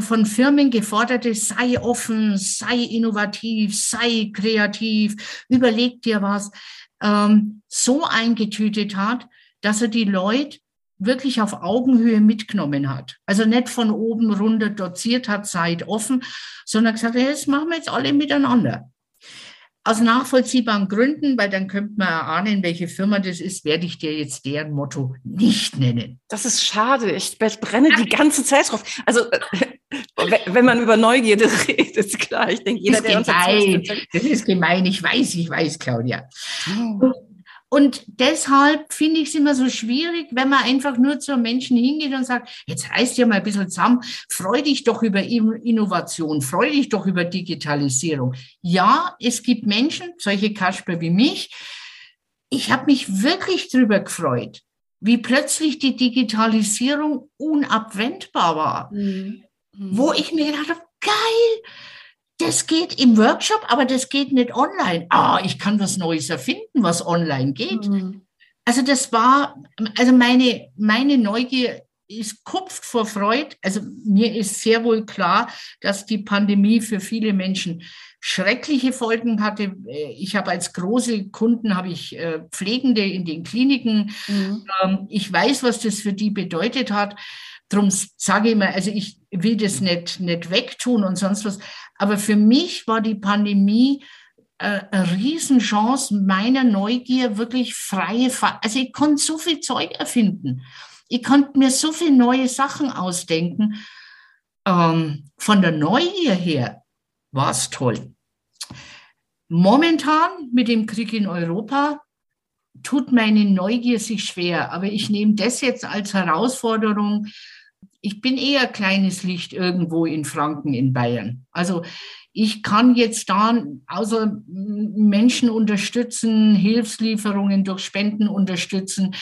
Speaker 2: von Firmen gefordert ist, sei offen, sei innovativ, sei kreativ, überleg dir was, ähm, so eingetütet hat, dass er die Leute wirklich auf Augenhöhe mitgenommen hat. Also nicht von oben runter doziert hat, seid offen, sondern gesagt, hey, das machen wir jetzt alle miteinander. Aus nachvollziehbaren Gründen, weil dann könnte man erahnen, welche Firma das ist, werde ich dir jetzt deren Motto nicht nennen.
Speaker 1: Das ist schade. Ich brenne die ganze Zeit drauf. Also, wenn man über Neugierde redet, ist klar. Ich denke, jeder,
Speaker 2: das der uns gemein. Das ist gemein. Ich weiß, ich weiß, Claudia. Oh. Und deshalb finde ich es immer so schwierig, wenn man einfach nur zu Menschen hingeht und sagt, jetzt reißt ja mal ein bisschen zusammen, freu dich doch über Innovation, freu dich doch über Digitalisierung. Ja, es gibt Menschen, solche Kasper wie mich, ich habe mich wirklich drüber gefreut, wie plötzlich die Digitalisierung unabwendbar war. Mhm. Wo ich mir gedacht habe, geil, das geht im Workshop, aber das geht nicht online. Ah, ich kann was Neues erfinden, was online geht. Mhm. Also das war, also meine, meine Neugier ist kupft vor Freude. Also mir ist sehr wohl klar, dass die Pandemie für viele Menschen schreckliche Folgen hatte. Ich habe als große Kunden habe ich äh, Pflegende in den Kliniken. Mhm. Ähm, ich weiß, was das für die bedeutet hat. Darum sage ich immer, also ich will das nicht, nicht wegtun und sonst was. Aber für mich war die Pandemie äh, eine Riesenchance meiner Neugier wirklich freie, Fa also ich konnte so viel Zeug erfinden. Ich konnte mir so viele neue Sachen ausdenken. Ähm, von der Neugier her war es toll. Momentan mit dem Krieg in Europa tut meine Neugier sich schwer, aber ich nehme das jetzt als Herausforderung, ich bin eher kleines Licht irgendwo in Franken in Bayern. Also ich kann jetzt da außer Menschen unterstützen, Hilfslieferungen durch Spenden unterstützen,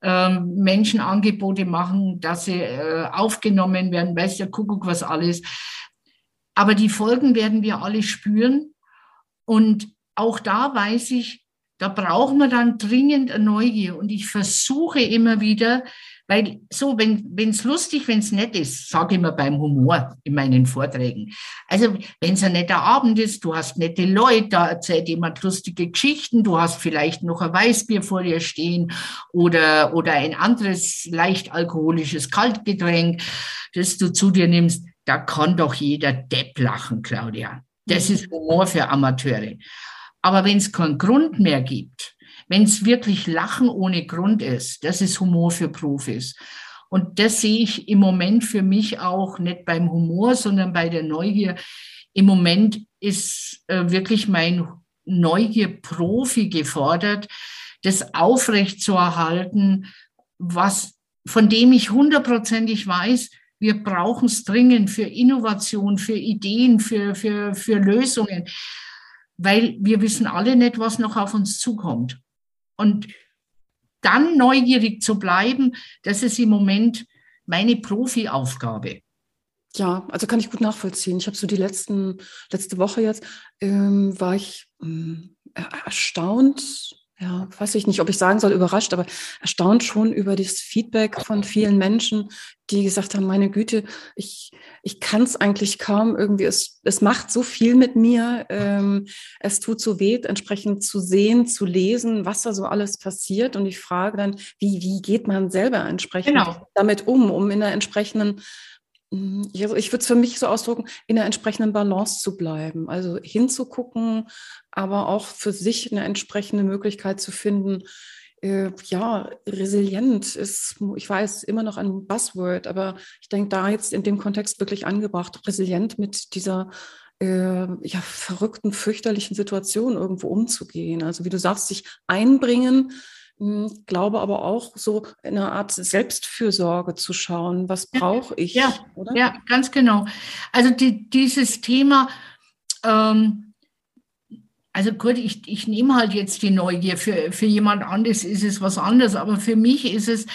Speaker 2: ähm, Menschen Angebote machen, dass sie äh, aufgenommen werden, weiß der Kuckuck was alles. Aber die Folgen werden wir alle spüren. Und auch da weiß ich, da brauchen wir dann dringend eine Neugier. Und ich versuche immer wieder, weil so, wenn es lustig, wenn es nett ist, sage ich immer beim Humor in meinen Vorträgen. Also wenn es ein netter Abend ist, du hast nette Leute, da erzählt jemand lustige Geschichten, du hast vielleicht noch ein Weißbier vor dir stehen oder, oder ein anderes leicht alkoholisches Kaltgetränk, das du zu dir nimmst, da kann doch jeder Depp lachen, Claudia. Das ist Humor für Amateure. Aber wenn es keinen Grund mehr gibt, wenn es wirklich Lachen ohne Grund ist, das ist Humor für Profis. Und das sehe ich im Moment für mich auch nicht beim Humor, sondern bei der Neugier. Im Moment ist äh, wirklich mein Neugier-Profi gefordert, das aufrechtzuerhalten, was, von dem ich hundertprozentig weiß, wir brauchen es dringend für Innovation, für Ideen, für, für, für Lösungen, weil wir wissen alle nicht, was noch auf uns zukommt. Und dann neugierig zu bleiben, das ist im Moment meine Profi-Aufgabe.
Speaker 1: Ja, also kann ich gut nachvollziehen. Ich habe so die letzten, letzte Woche jetzt, ähm, war ich ähm, erstaunt, ja, weiß ich nicht, ob ich sagen soll, überrascht, aber erstaunt schon über das Feedback von vielen Menschen, die gesagt haben, meine Güte, ich, ich kann es eigentlich kaum irgendwie, es, es macht so viel mit mir, ähm, es tut so weh, entsprechend zu sehen, zu lesen, was da so alles passiert. Und ich frage dann, wie, wie geht man selber entsprechend genau. damit um, um in der entsprechenden hm, also ich würde es für mich so ausdrücken, in der entsprechenden Balance zu bleiben. Also hinzugucken, aber auch für sich eine entsprechende Möglichkeit zu finden. Äh, ja, resilient ist, ich weiß, immer noch ein Buzzword, aber ich denke, da jetzt in dem Kontext wirklich angebracht, resilient mit dieser äh, ja, verrückten, fürchterlichen Situation irgendwo umzugehen. Also wie du sagst, sich einbringen, glaube aber auch so in einer Art Selbstfürsorge zu schauen, was brauche ich?
Speaker 2: Ja, oder? ja, ganz genau. Also die, dieses Thema, ähm, also gut, ich, ich nehme halt jetzt die Neugier. Für, für jemand anderes ist es was anderes, aber für mich ist es,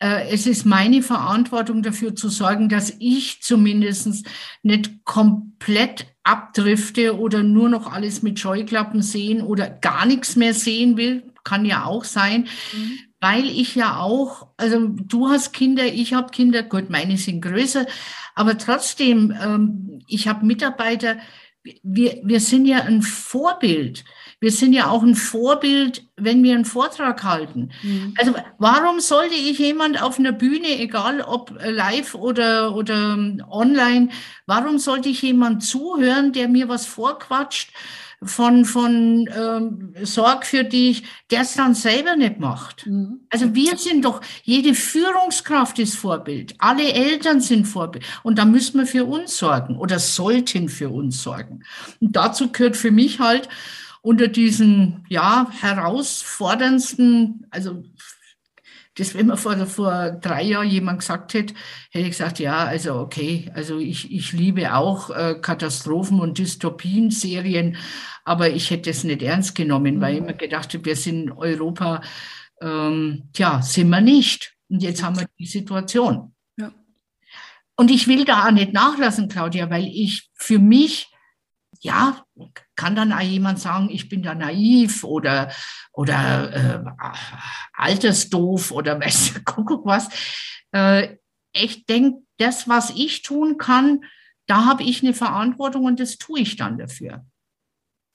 Speaker 2: äh, es ist meine Verantwortung dafür zu sorgen, dass ich zumindest nicht komplett abdrifte oder nur noch alles mit Scheuklappen sehen oder gar nichts mehr sehen will kann ja auch sein, mhm. weil ich ja auch, also du hast Kinder, ich habe Kinder, gut, meine sind größer, aber trotzdem, ähm, ich habe Mitarbeiter, wir, wir sind ja ein Vorbild. Wir sind ja auch ein Vorbild, wenn wir einen Vortrag halten. Mhm. Also warum sollte ich jemand auf einer Bühne, egal ob live oder, oder online, warum sollte ich jemand zuhören, der mir was vorquatscht? von, von ähm, Sorg für dich, der es dann selber nicht macht. Mhm. Also wir sind doch, jede Führungskraft ist Vorbild, alle Eltern sind Vorbild und da müssen wir für uns sorgen oder sollten für uns sorgen. Und dazu gehört für mich halt unter diesen ja, herausforderndsten, also das, wenn mir vor, vor drei Jahren jemand gesagt hätte, hätte ich gesagt, ja, also okay, also ich, ich liebe auch äh, Katastrophen- und Dystopien-Serien, aber ich hätte es nicht ernst genommen, weil ich immer gedacht habe, wir sind in Europa, ähm, tja, sind wir nicht. Und jetzt haben wir die Situation. Ja. Und ich will da auch nicht nachlassen, Claudia, weil ich für mich ja, kann dann auch jemand sagen, ich bin da naiv oder, oder äh, altersdoof oder guck was. Äh, ich denke, das, was ich tun kann, da habe ich eine Verantwortung und das tue ich dann dafür.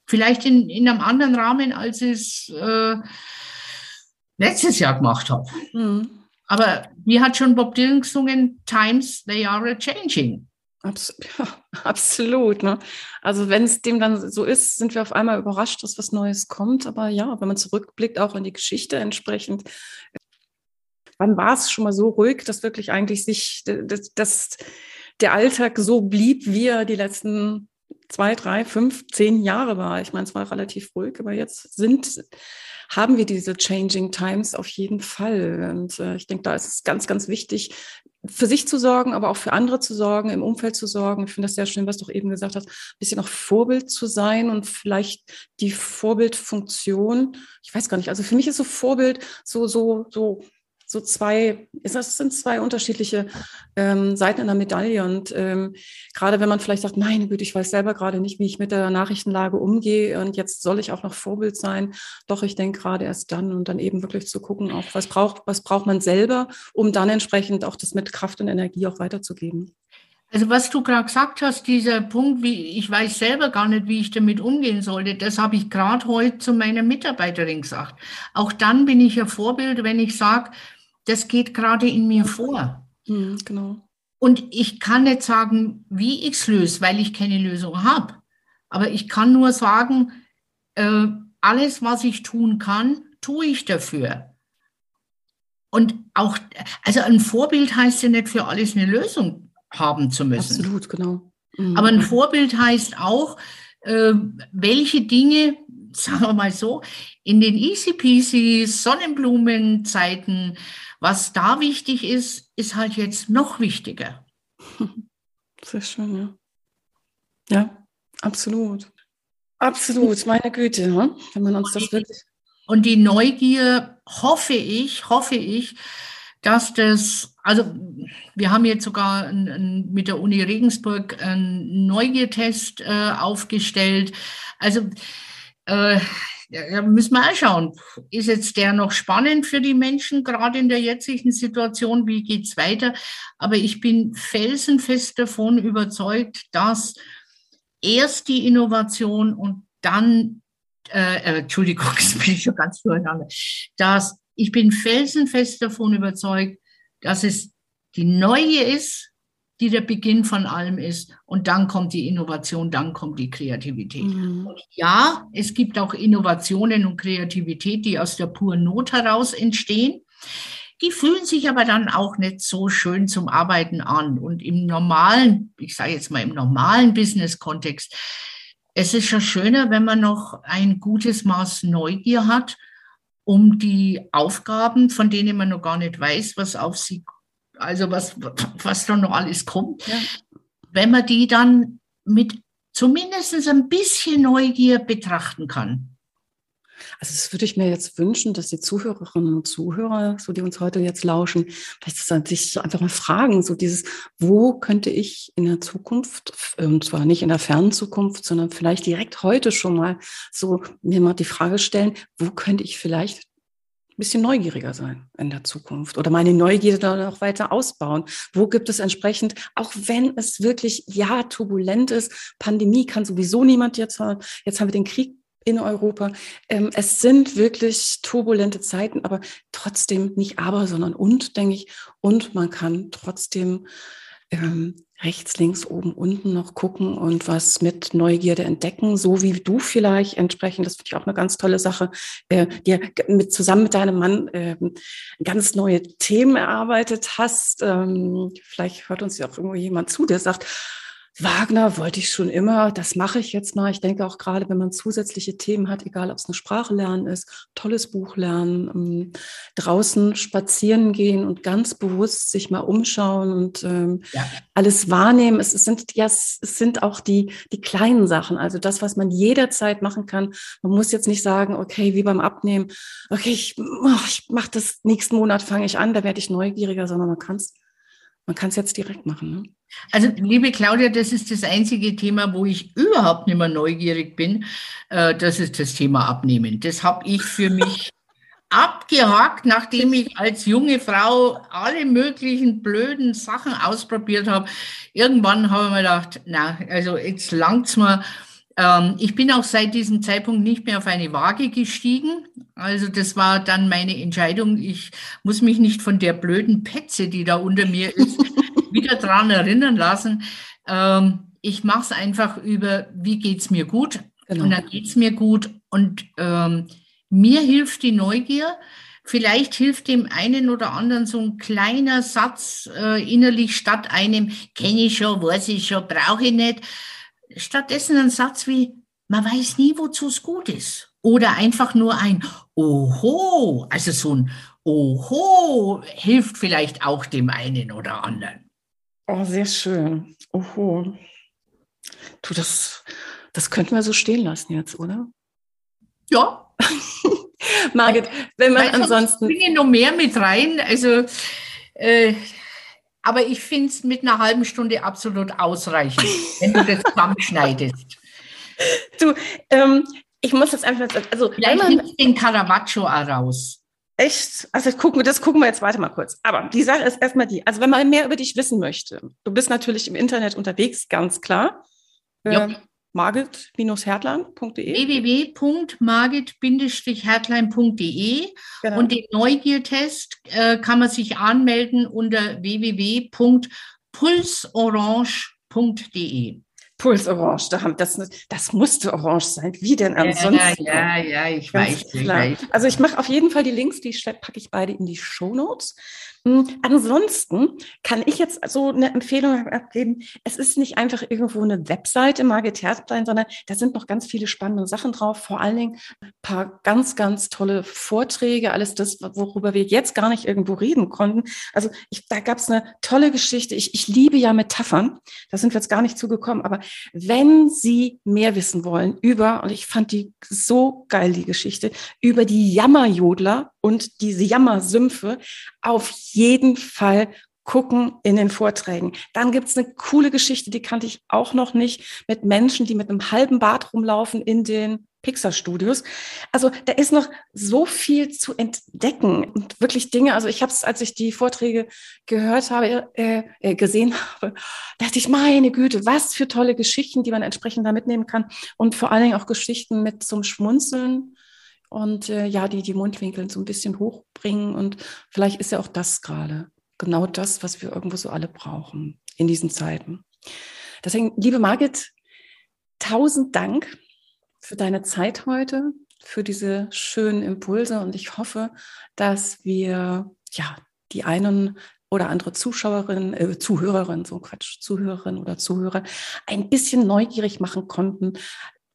Speaker 2: Vielleicht in, in einem anderen Rahmen, als ich es äh, letztes Jahr gemacht habe. Mhm. Aber wie hat schon Bob Dylan gesungen, Times, they are a changing.
Speaker 1: Abs ja, absolut. Ne? Also wenn es dem dann so ist, sind wir auf einmal überrascht, dass was Neues kommt. Aber ja, wenn man zurückblickt, auch in die Geschichte entsprechend, wann war es schon mal so ruhig, dass wirklich eigentlich sich, dass, dass der Alltag so blieb, wie er die letzten zwei, drei, fünf, zehn Jahre war. Ich meine, es war relativ ruhig, aber jetzt sind, haben wir diese Changing Times auf jeden Fall. Und äh, ich denke, da ist es ganz, ganz wichtig, für sich zu sorgen, aber auch für andere zu sorgen, im Umfeld zu sorgen. Ich finde das sehr schön, was du eben gesagt hast, ein bisschen auch Vorbild zu sein und vielleicht die Vorbildfunktion. Ich weiß gar nicht. Also für mich ist so Vorbild so, so, so so zwei, das sind zwei unterschiedliche ähm, Seiten einer Medaille. Und ähm, gerade wenn man vielleicht sagt, meine Güte, ich weiß selber gerade nicht, wie ich mit der Nachrichtenlage umgehe und jetzt soll ich auch noch Vorbild sein. Doch ich denke gerade erst dann und dann eben wirklich zu gucken, auch was braucht, was braucht man selber, um dann entsprechend auch das mit Kraft und Energie auch weiterzugeben.
Speaker 2: Also was du gerade gesagt hast, dieser Punkt, wie ich weiß selber gar nicht, wie ich damit umgehen sollte, das habe ich gerade heute zu meiner Mitarbeiterin gesagt. Auch dann bin ich ein Vorbild, wenn ich sage, das geht gerade in mir vor.
Speaker 1: Mhm, genau.
Speaker 2: Und ich kann nicht sagen, wie ich es löse, weil ich keine Lösung habe. Aber ich kann nur sagen, äh, alles, was ich tun kann, tue ich dafür. Und auch, also ein Vorbild heißt ja nicht für alles eine Lösung haben zu müssen.
Speaker 1: Absolut, genau.
Speaker 2: Mhm. Aber ein Vorbild heißt auch, äh, welche Dinge, sagen wir mal so, in den easy peasy Sonnenblumenzeiten was da wichtig ist, ist halt jetzt noch wichtiger.
Speaker 1: Sehr schön, ja. Ja, absolut. Absolut, meine Güte, ne? wenn man uns das wirklich.
Speaker 2: Und die Neugier hoffe ich, hoffe ich, dass das, also wir haben jetzt sogar ein, ein, mit der Uni Regensburg einen Neugiertest äh, aufgestellt. Also äh, ja, müssen wir auch schauen. Ist jetzt der noch spannend für die Menschen, gerade in der jetzigen Situation? Wie geht's weiter? Aber ich bin felsenfest davon überzeugt, dass erst die Innovation und dann, äh, äh Entschuldigung, jetzt bin ich schon ganz durcheinander, dass ich bin felsenfest davon überzeugt, dass es die Neue ist, die der Beginn von allem ist. Und dann kommt die Innovation, dann kommt die Kreativität. Mhm. ja, es gibt auch Innovationen und Kreativität, die aus der puren Not heraus entstehen. Die fühlen sich aber dann auch nicht so schön zum Arbeiten an. Und im normalen, ich sage jetzt mal im normalen Business-Kontext, es ist schon schöner, wenn man noch ein gutes Maß Neugier hat, um die Aufgaben, von denen man noch gar nicht weiß, was auf sie also was, was da noch alles kommt, ja. wenn man die dann mit zumindest ein bisschen Neugier betrachten kann.
Speaker 1: Also das würde ich mir jetzt wünschen, dass die Zuhörerinnen und Zuhörer, so die uns heute jetzt lauschen, vielleicht sich einfach mal fragen, so dieses, wo könnte ich in der Zukunft, und zwar nicht in der fernen Zukunft, sondern vielleicht direkt heute schon mal so mir mal die Frage stellen, wo könnte ich vielleicht bisschen neugieriger sein in der Zukunft oder meine Neugierde dann noch weiter ausbauen. Wo gibt es entsprechend, auch wenn es wirklich, ja, turbulent ist, Pandemie kann sowieso niemand jetzt hören. Jetzt haben wir den Krieg in Europa. Ähm, es sind wirklich turbulente Zeiten, aber trotzdem nicht aber, sondern und, denke ich. Und man kann trotzdem ähm, rechts, links, oben, unten noch gucken und was mit Neugierde entdecken, so wie du vielleicht entsprechend, das finde ich auch eine ganz tolle Sache, äh, dir mit, zusammen mit deinem Mann äh, ganz neue Themen erarbeitet hast. Ähm, vielleicht hört uns ja auch irgendwo jemand zu, der sagt, Wagner wollte ich schon immer, das mache ich jetzt mal. Ich denke auch gerade, wenn man zusätzliche Themen hat, egal ob es eine Sprache lernen ist, tolles Buch lernen, ähm, draußen spazieren gehen und ganz bewusst sich mal umschauen und ähm, ja. alles wahrnehmen. Es, es, sind ja, es sind auch die, die kleinen Sachen, also das, was man jederzeit machen kann. Man muss jetzt nicht sagen, okay, wie beim Abnehmen, okay, ich, oh, ich mache das nächsten Monat, fange ich an, da werde ich neugieriger, sondern man kann es man kann es jetzt direkt machen. Ne?
Speaker 2: Also, liebe Claudia, das ist das einzige Thema, wo ich überhaupt nicht mehr neugierig bin. Äh, das ist das Thema Abnehmen. Das habe ich für mich abgehakt, nachdem ich als junge Frau alle möglichen blöden Sachen ausprobiert habe. Irgendwann habe ich mir gedacht, na, also jetzt langt's mal. Ähm, ich bin auch seit diesem Zeitpunkt nicht mehr auf eine Waage gestiegen. Also das war dann meine Entscheidung. Ich muss mich nicht von der blöden Petze, die da unter mir ist, wieder dran erinnern lassen. Ähm, ich mache es einfach über, wie geht es mir gut? Genau. Und dann geht es mir gut. Und ähm, mir hilft die Neugier. Vielleicht hilft dem einen oder anderen so ein kleiner Satz äh, innerlich statt einem, kenne ich schon, weiß ich schon, brauche ich nicht. Stattdessen ein Satz wie, man weiß nie, wozu es gut ist. Oder einfach nur ein Oho, also so ein Oho hilft vielleicht auch dem einen oder anderen.
Speaker 1: Oh, sehr schön. Oho. Du, das, das könnten wir so stehen lassen jetzt, oder?
Speaker 2: Ja.
Speaker 1: Margit, wenn man ansonsten.
Speaker 2: Ich bringe noch mehr mit rein. Also, äh, aber ich finde es mit einer halben Stunde absolut ausreichend, wenn du das zusammenschneidest.
Speaker 1: Du, ähm, ich muss das einfach. Also,
Speaker 2: Vielleicht man, den Caravaggio raus.
Speaker 1: Echt? Also gucken, das gucken wir jetzt weiter mal kurz. Aber die Sache ist erstmal die, also wenn man mehr über dich wissen möchte, du bist natürlich im Internet unterwegs, ganz klar. Ja. Margit-hertlein.de
Speaker 2: www.margit-hertlein.de genau. und den Neugiertest äh, kann man sich anmelden unter www.pulsorange.de.
Speaker 1: Puls orange. Das, das musste orange sein. Wie denn ansonsten?
Speaker 2: Ja, ja, ja ich weiß. Klar.
Speaker 1: Also ich mache auf jeden Fall die Links, die packe ich beide in die Show Notes. Hm, ansonsten kann ich jetzt so eine Empfehlung abgeben. Es ist nicht einfach irgendwo eine Webseite Margit Herzlein, sondern da sind noch ganz viele spannende Sachen drauf. Vor allen Dingen ein paar ganz, ganz tolle Vorträge, alles das, worüber wir jetzt gar nicht irgendwo reden konnten. Also ich, da gab es eine tolle Geschichte. Ich, ich liebe ja Metaphern. Da sind wir jetzt gar nicht zugekommen. Aber wenn Sie mehr wissen wollen über, und ich fand die so geil, die Geschichte, über die Jammerjodler und diese Jammersümpfe auf jeden Fall gucken in den Vorträgen. Dann gibt es eine coole Geschichte, die kannte ich auch noch nicht, mit Menschen, die mit einem halben Bart rumlaufen in den Pixar-Studios. Also da ist noch so viel zu entdecken und wirklich Dinge. Also ich habe es, als ich die Vorträge gehört habe, äh, äh, gesehen habe, dachte ich, meine Güte, was für tolle Geschichten, die man entsprechend da mitnehmen kann und vor allen Dingen auch Geschichten mit zum Schmunzeln und äh, ja, die die Mundwinkel so ein bisschen hochbringen. Und vielleicht ist ja auch das gerade genau das, was wir irgendwo so alle brauchen in diesen Zeiten. Deswegen, liebe Margit, tausend Dank für deine Zeit heute, für diese schönen Impulse. Und ich hoffe, dass wir ja die einen oder andere Zuschauerin, äh, Zuhörerin, so Quatsch, Zuhörerin oder Zuhörer, ein bisschen neugierig machen konnten,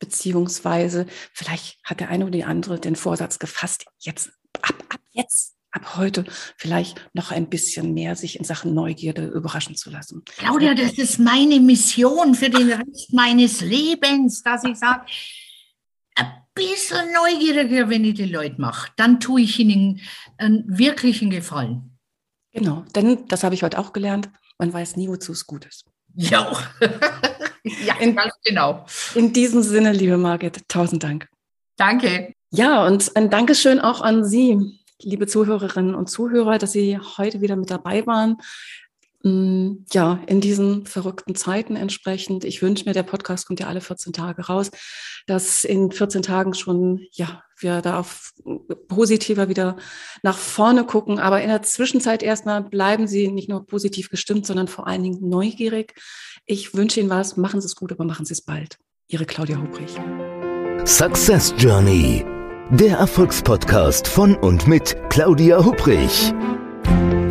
Speaker 1: beziehungsweise vielleicht hat der eine oder die andere den Vorsatz gefasst, jetzt, ab, ab jetzt, ab heute vielleicht noch ein bisschen mehr sich in Sachen Neugierde überraschen zu lassen.
Speaker 2: Claudia, das ist meine Mission für den Rest meines Lebens, dass ich sage, ein bisschen neugieriger, wenn ich die Leute mache, dann tue ich ihnen einen wirklichen Gefallen.
Speaker 1: Genau, denn das habe ich heute auch gelernt, man weiß nie, wozu es gut ist.
Speaker 2: Ja.
Speaker 1: Ja, in, ganz genau. In diesem Sinne, liebe Margit, tausend Dank.
Speaker 2: Danke.
Speaker 1: Ja, und ein Dankeschön auch an Sie, liebe Zuhörerinnen und Zuhörer, dass Sie heute wieder mit dabei waren. Mm, ja, in diesen verrückten Zeiten entsprechend. Ich wünsche mir, der Podcast kommt ja alle 14 Tage raus, dass in 14 Tagen schon, ja, wir da auf positiver wieder nach vorne gucken. Aber in der Zwischenzeit erstmal bleiben Sie nicht nur positiv gestimmt, sondern vor allen Dingen neugierig. Ich wünsche Ihnen was. Machen Sie es gut, aber machen Sie es bald. Ihre Claudia Hubrich.
Speaker 3: Success Journey. Der Erfolgspodcast von und mit Claudia Hubrich.